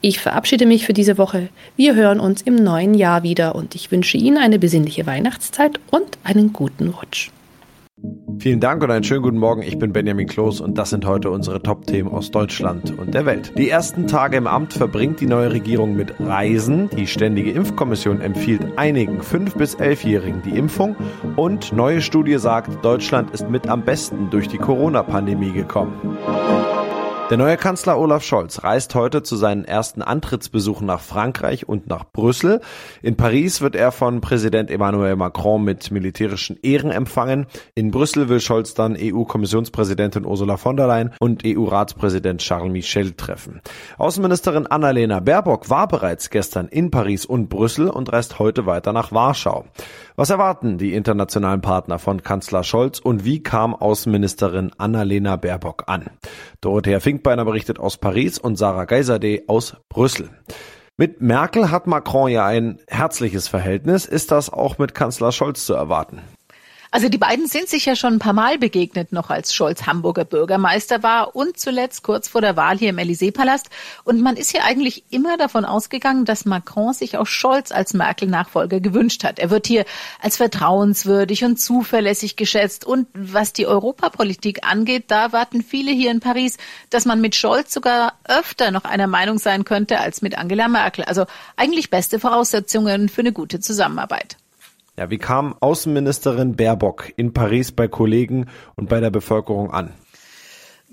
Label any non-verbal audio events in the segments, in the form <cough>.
Ich verabschiede mich für diese Woche. Wir hören uns im neuen Jahr wieder und ich wünsche Ihnen eine besinnliche Weihnachtszeit und einen guten Rutsch. Vielen Dank und einen schönen guten Morgen. Ich bin Benjamin Kloß und das sind heute unsere Top-Themen aus Deutschland und der Welt. Die ersten Tage im Amt verbringt die neue Regierung mit Reisen. Die Ständige Impfkommission empfiehlt einigen 5- bis 11-Jährigen die Impfung und neue Studie sagt, Deutschland ist mit am besten durch die Corona-Pandemie gekommen. Der neue Kanzler Olaf Scholz reist heute zu seinen ersten Antrittsbesuchen nach Frankreich und nach Brüssel. In Paris wird er von Präsident Emmanuel Macron mit militärischen Ehren empfangen. In Brüssel will Scholz dann EU-Kommissionspräsidentin Ursula von der Leyen und EU-Ratspräsident Charles Michel treffen. Außenministerin Annalena Baerbock war bereits gestern in Paris und Brüssel und reist heute weiter nach Warschau. Was erwarten die internationalen Partner von Kanzler Scholz und wie kam Außenministerin Annalena Baerbock an? Dorothea Finkbeiner berichtet aus Paris und Sarah Geiserde aus Brüssel. Mit Merkel hat Macron ja ein herzliches Verhältnis. Ist das auch mit Kanzler Scholz zu erwarten? Also die beiden sind sich ja schon ein paar Mal begegnet, noch als Scholz Hamburger Bürgermeister war und zuletzt kurz vor der Wahl hier im Élysée-Palast. Und man ist hier eigentlich immer davon ausgegangen, dass Macron sich auch Scholz als Merkel-Nachfolger gewünscht hat. Er wird hier als vertrauenswürdig und zuverlässig geschätzt. Und was die Europapolitik angeht, da warten viele hier in Paris, dass man mit Scholz sogar öfter noch einer Meinung sein könnte als mit Angela Merkel. Also eigentlich beste Voraussetzungen für eine gute Zusammenarbeit. Ja, wie kam Außenministerin Baerbock in Paris bei Kollegen und bei der Bevölkerung an?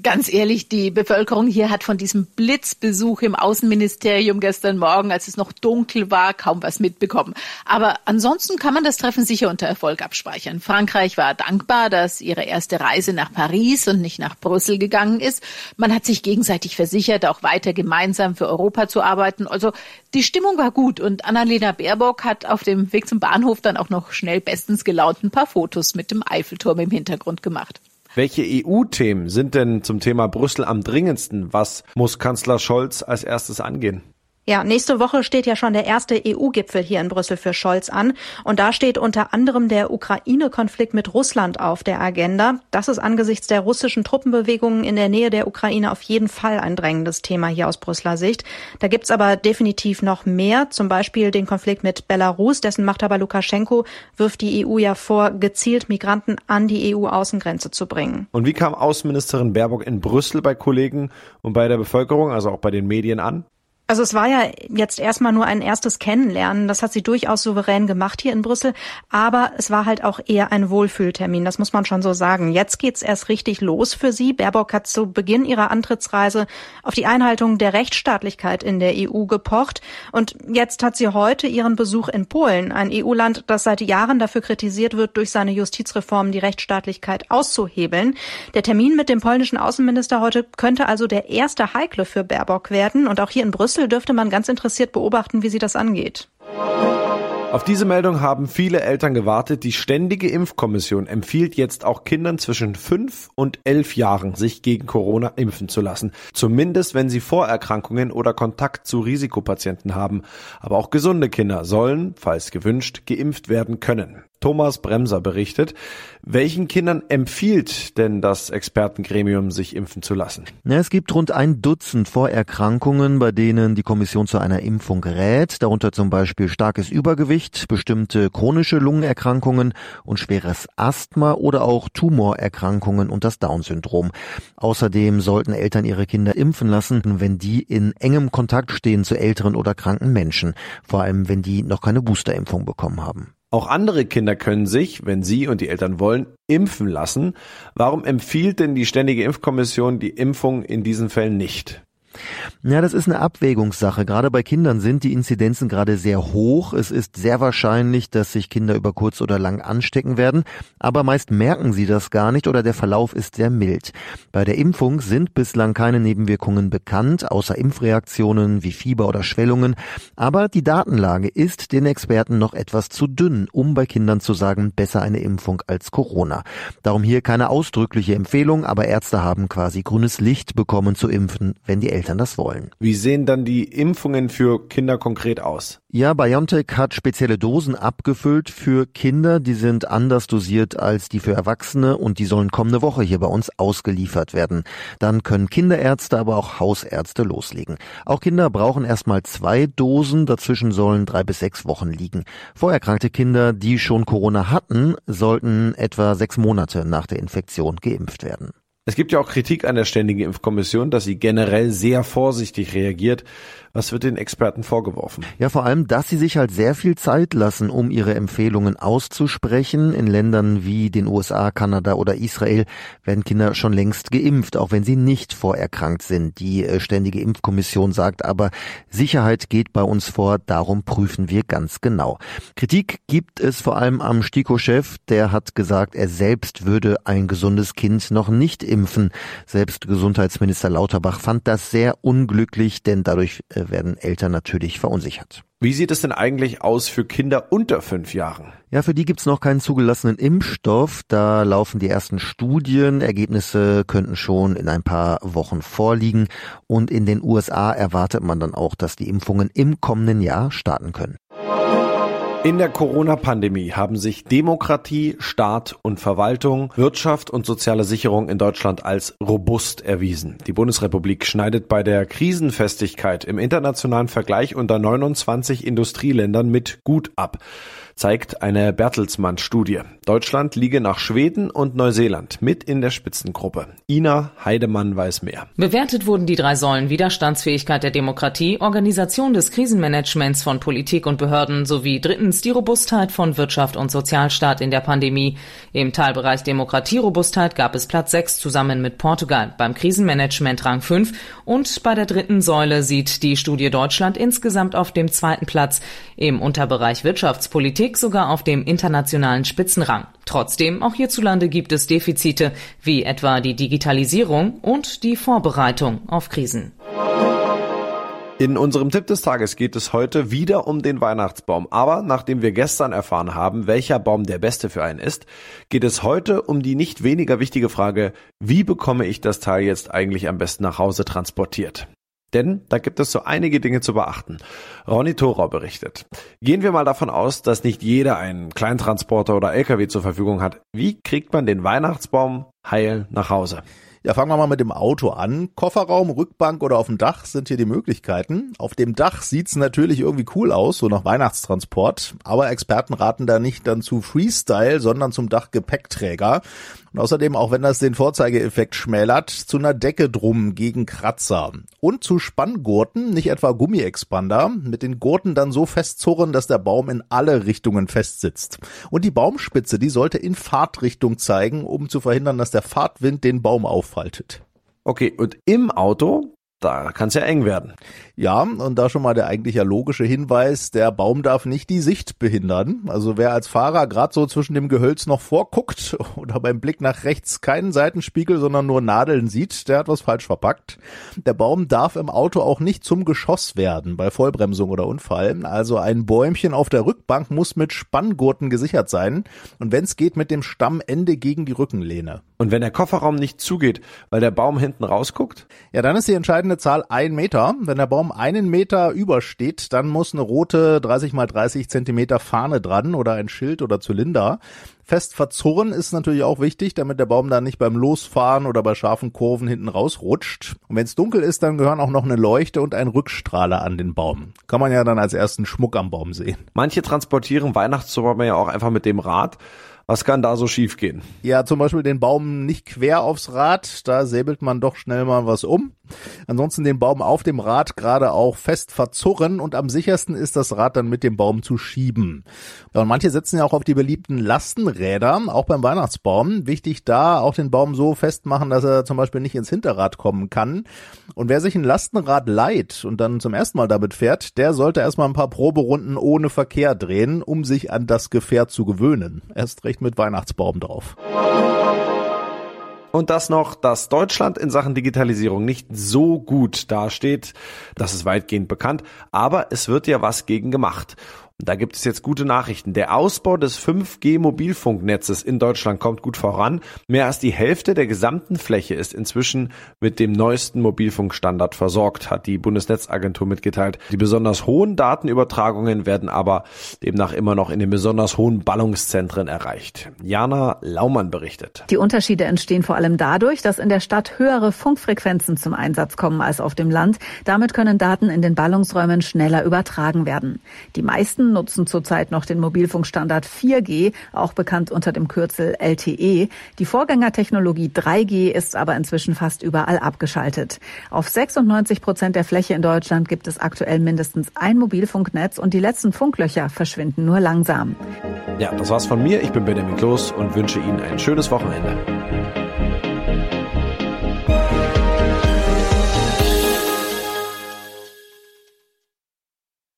Ganz ehrlich, die Bevölkerung hier hat von diesem Blitzbesuch im Außenministerium gestern Morgen, als es noch dunkel war, kaum was mitbekommen. Aber ansonsten kann man das Treffen sicher unter Erfolg abspeichern. Frankreich war dankbar, dass ihre erste Reise nach Paris und nicht nach Brüssel gegangen ist. Man hat sich gegenseitig versichert, auch weiter gemeinsam für Europa zu arbeiten. Also die Stimmung war gut und Annalena Baerbock hat auf dem Weg zum Bahnhof dann auch noch schnell bestens gelaunt ein paar Fotos mit dem Eiffelturm im Hintergrund gemacht. Welche EU-Themen sind denn zum Thema Brüssel am dringendsten? Was muss Kanzler Scholz als erstes angehen? Ja, nächste Woche steht ja schon der erste EU-Gipfel hier in Brüssel für Scholz an. Und da steht unter anderem der Ukraine-Konflikt mit Russland auf der Agenda. Das ist angesichts der russischen Truppenbewegungen in der Nähe der Ukraine auf jeden Fall ein drängendes Thema hier aus Brüsseler Sicht. Da gibt's aber definitiv noch mehr, zum Beispiel den Konflikt mit Belarus. Dessen Machthaber Lukaschenko wirft die EU ja vor, gezielt Migranten an die EU-Außengrenze zu bringen. Und wie kam Außenministerin Baerbock in Brüssel bei Kollegen und bei der Bevölkerung, also auch bei den Medien an? Also es war ja jetzt erstmal nur ein erstes Kennenlernen. Das hat sie durchaus souverän gemacht hier in Brüssel. Aber es war halt auch eher ein Wohlfühltermin. Das muss man schon so sagen. Jetzt geht's erst richtig los für sie. Baerbock hat zu Beginn ihrer Antrittsreise auf die Einhaltung der Rechtsstaatlichkeit in der EU gepocht. Und jetzt hat sie heute ihren Besuch in Polen, ein EU-Land, das seit Jahren dafür kritisiert wird, durch seine Justizreformen die Rechtsstaatlichkeit auszuhebeln. Der Termin mit dem polnischen Außenminister heute könnte also der erste heikle für Baerbock werden. Und auch hier in Brüssel Brüssel dürfte man ganz interessiert beobachten, wie sie das angeht. Auf diese Meldung haben viele Eltern gewartet. Die Ständige Impfkommission empfiehlt jetzt auch Kindern zwischen fünf und elf Jahren, sich gegen Corona impfen zu lassen. Zumindest wenn sie Vorerkrankungen oder Kontakt zu Risikopatienten haben. Aber auch gesunde Kinder sollen, falls gewünscht, geimpft werden können. Thomas Bremser berichtet. Welchen Kindern empfiehlt denn das Expertengremium, sich impfen zu lassen? Es gibt rund ein Dutzend Vorerkrankungen, bei denen die Kommission zu einer Impfung rät, darunter zum Beispiel starkes Übergewicht, bestimmte chronische Lungenerkrankungen und schweres Asthma oder auch Tumorerkrankungen und das Down-Syndrom. Außerdem sollten Eltern ihre Kinder impfen lassen, wenn die in engem Kontakt stehen zu älteren oder kranken Menschen, vor allem wenn die noch keine Boosterimpfung bekommen haben. Auch andere Kinder können sich, wenn sie und die Eltern wollen, impfen lassen. Warum empfiehlt denn die Ständige Impfkommission die Impfung in diesen Fällen nicht? Ja, das ist eine Abwägungssache. Gerade bei Kindern sind die Inzidenzen gerade sehr hoch. Es ist sehr wahrscheinlich, dass sich Kinder über kurz oder lang anstecken werden. Aber meist merken sie das gar nicht oder der Verlauf ist sehr mild. Bei der Impfung sind bislang keine Nebenwirkungen bekannt, außer Impfreaktionen wie Fieber oder Schwellungen. Aber die Datenlage ist den Experten noch etwas zu dünn, um bei Kindern zu sagen, besser eine Impfung als Corona. Darum hier keine ausdrückliche Empfehlung, aber Ärzte haben quasi grünes Licht bekommen zu impfen, wenn die Eltern Eltern das wollen. Wie sehen dann die Impfungen für Kinder konkret aus? Ja, BioNTech hat spezielle Dosen abgefüllt für Kinder. Die sind anders dosiert als die für Erwachsene und die sollen kommende Woche hier bei uns ausgeliefert werden. Dann können Kinderärzte, aber auch Hausärzte loslegen. Auch Kinder brauchen erstmal zwei Dosen. Dazwischen sollen drei bis sechs Wochen liegen. Vorerkrankte Kinder, die schon Corona hatten, sollten etwa sechs Monate nach der Infektion geimpft werden. Es gibt ja auch Kritik an der Ständigen Impfkommission, dass sie generell sehr vorsichtig reagiert. Was wird den Experten vorgeworfen? Ja, vor allem, dass sie sich halt sehr viel Zeit lassen, um ihre Empfehlungen auszusprechen. In Ländern wie den USA, Kanada oder Israel werden Kinder schon längst geimpft, auch wenn sie nicht vorerkrankt sind. Die äh, Ständige Impfkommission sagt aber, Sicherheit geht bei uns vor, darum prüfen wir ganz genau. Kritik gibt es vor allem am STIKO-Chef, der hat gesagt, er selbst würde ein gesundes Kind noch nicht impfen. Selbst Gesundheitsminister Lauterbach fand das sehr unglücklich, denn dadurch äh, werden Eltern natürlich verunsichert. Wie sieht es denn eigentlich aus für Kinder unter fünf Jahren? Ja, für die gibt's noch keinen zugelassenen Impfstoff. Da laufen die ersten Studien. Ergebnisse könnten schon in ein paar Wochen vorliegen. Und in den USA erwartet man dann auch, dass die Impfungen im kommenden Jahr starten können. In der Corona-Pandemie haben sich Demokratie, Staat und Verwaltung, Wirtschaft und soziale Sicherung in Deutschland als robust erwiesen. Die Bundesrepublik schneidet bei der Krisenfestigkeit im internationalen Vergleich unter 29 Industrieländern mit gut ab zeigt eine Bertelsmann-Studie. Deutschland liege nach Schweden und Neuseeland mit in der Spitzengruppe. Ina Heidemann weiß mehr. Bewertet wurden die drei Säulen Widerstandsfähigkeit der Demokratie, Organisation des Krisenmanagements von Politik und Behörden sowie drittens die Robustheit von Wirtschaft und Sozialstaat in der Pandemie. Im Teilbereich Demokratierobustheit gab es Platz 6 zusammen mit Portugal, beim Krisenmanagement Rang 5 und bei der dritten Säule sieht die Studie Deutschland insgesamt auf dem zweiten Platz. Im Unterbereich Wirtschaftspolitik Politik sogar auf dem internationalen Spitzenrang. Trotzdem, auch hierzulande gibt es Defizite, wie etwa die Digitalisierung und die Vorbereitung auf Krisen. In unserem Tipp des Tages geht es heute wieder um den Weihnachtsbaum. Aber nachdem wir gestern erfahren haben, welcher Baum der beste für einen ist, geht es heute um die nicht weniger wichtige Frage, wie bekomme ich das Teil jetzt eigentlich am besten nach Hause transportiert? Denn da gibt es so einige Dinge zu beachten. Ronny Thorau berichtet. Gehen wir mal davon aus, dass nicht jeder einen Kleintransporter oder LKW zur Verfügung hat. Wie kriegt man den Weihnachtsbaum heil nach Hause? Ja, fangen wir mal mit dem Auto an. Kofferraum, Rückbank oder auf dem Dach sind hier die Möglichkeiten. Auf dem Dach sieht's natürlich irgendwie cool aus, so nach Weihnachtstransport. Aber Experten raten da nicht dann zu Freestyle, sondern zum Dachgepäckträger. Und außerdem, auch wenn das den Vorzeigeeffekt schmälert, zu einer Decke drum gegen Kratzer. Und zu Spanngurten, nicht etwa Gummiexpander, mit den Gurten dann so festzurren, dass der Baum in alle Richtungen festsitzt. Und die Baumspitze, die sollte in Fahrtrichtung zeigen, um zu verhindern, dass der Fahrtwind den Baum auffaltet. Okay, und im Auto da kann es ja eng werden. Ja, und da schon mal der eigentlich ja logische Hinweis, der Baum darf nicht die Sicht behindern. Also wer als Fahrer gerade so zwischen dem Gehölz noch vorguckt <laughs> oder beim Blick nach rechts keinen Seitenspiegel, sondern nur Nadeln sieht, der hat was falsch verpackt. Der Baum darf im Auto auch nicht zum Geschoss werden bei Vollbremsung oder Unfall. Also ein Bäumchen auf der Rückbank muss mit Spanngurten gesichert sein und wenn es geht mit dem Stammende gegen die Rückenlehne. Und wenn der Kofferraum nicht zugeht, weil der Baum hinten rausguckt? Ja, dann ist die entscheidende Zahl ein Meter. Wenn der Baum einen Meter übersteht, dann muss eine rote 30 mal 30 Zentimeter Fahne dran oder ein Schild oder Zylinder. Fest verzurren ist natürlich auch wichtig, damit der Baum dann nicht beim Losfahren oder bei scharfen Kurven hinten rausrutscht. Und wenn es dunkel ist, dann gehören auch noch eine Leuchte und ein Rückstrahler an den Baum. Kann man ja dann als ersten Schmuck am Baum sehen. Manche transportieren Weihnachtsbäume ja auch einfach mit dem Rad. Was kann da so schiefgehen? Ja, zum Beispiel den Baum nicht quer aufs Rad, da säbelt man doch schnell mal was um. Ansonsten den Baum auf dem Rad gerade auch fest verzurren und am sichersten ist das Rad dann mit dem Baum zu schieben. Ja, und manche setzen ja auch auf die beliebten Lastenräder, auch beim Weihnachtsbaum. Wichtig da auch den Baum so festmachen, dass er zum Beispiel nicht ins Hinterrad kommen kann. Und wer sich ein Lastenrad leiht und dann zum ersten Mal damit fährt, der sollte erstmal ein paar Proberunden ohne Verkehr drehen, um sich an das Gefährt zu gewöhnen. Erst recht mit Weihnachtsbaum drauf. Und das noch, dass Deutschland in Sachen Digitalisierung nicht so gut dasteht, das ist weitgehend bekannt, aber es wird ja was gegen gemacht. Da gibt es jetzt gute Nachrichten. Der Ausbau des 5G-Mobilfunknetzes in Deutschland kommt gut voran. Mehr als die Hälfte der gesamten Fläche ist inzwischen mit dem neuesten Mobilfunkstandard versorgt, hat die Bundesnetzagentur mitgeteilt. Die besonders hohen Datenübertragungen werden aber demnach immer noch in den besonders hohen Ballungszentren erreicht. Jana Laumann berichtet. Die Unterschiede entstehen vor allem dadurch, dass in der Stadt höhere Funkfrequenzen zum Einsatz kommen als auf dem Land. Damit können Daten in den Ballungsräumen schneller übertragen werden. Die meisten Nutzen zurzeit noch den Mobilfunkstandard 4G, auch bekannt unter dem Kürzel LTE. Die Vorgängertechnologie 3G ist aber inzwischen fast überall abgeschaltet. Auf 96 Prozent der Fläche in Deutschland gibt es aktuell mindestens ein Mobilfunknetz und die letzten Funklöcher verschwinden nur langsam. Ja, das war's von mir. Ich bin Benjamin Kloß und wünsche Ihnen ein schönes Wochenende.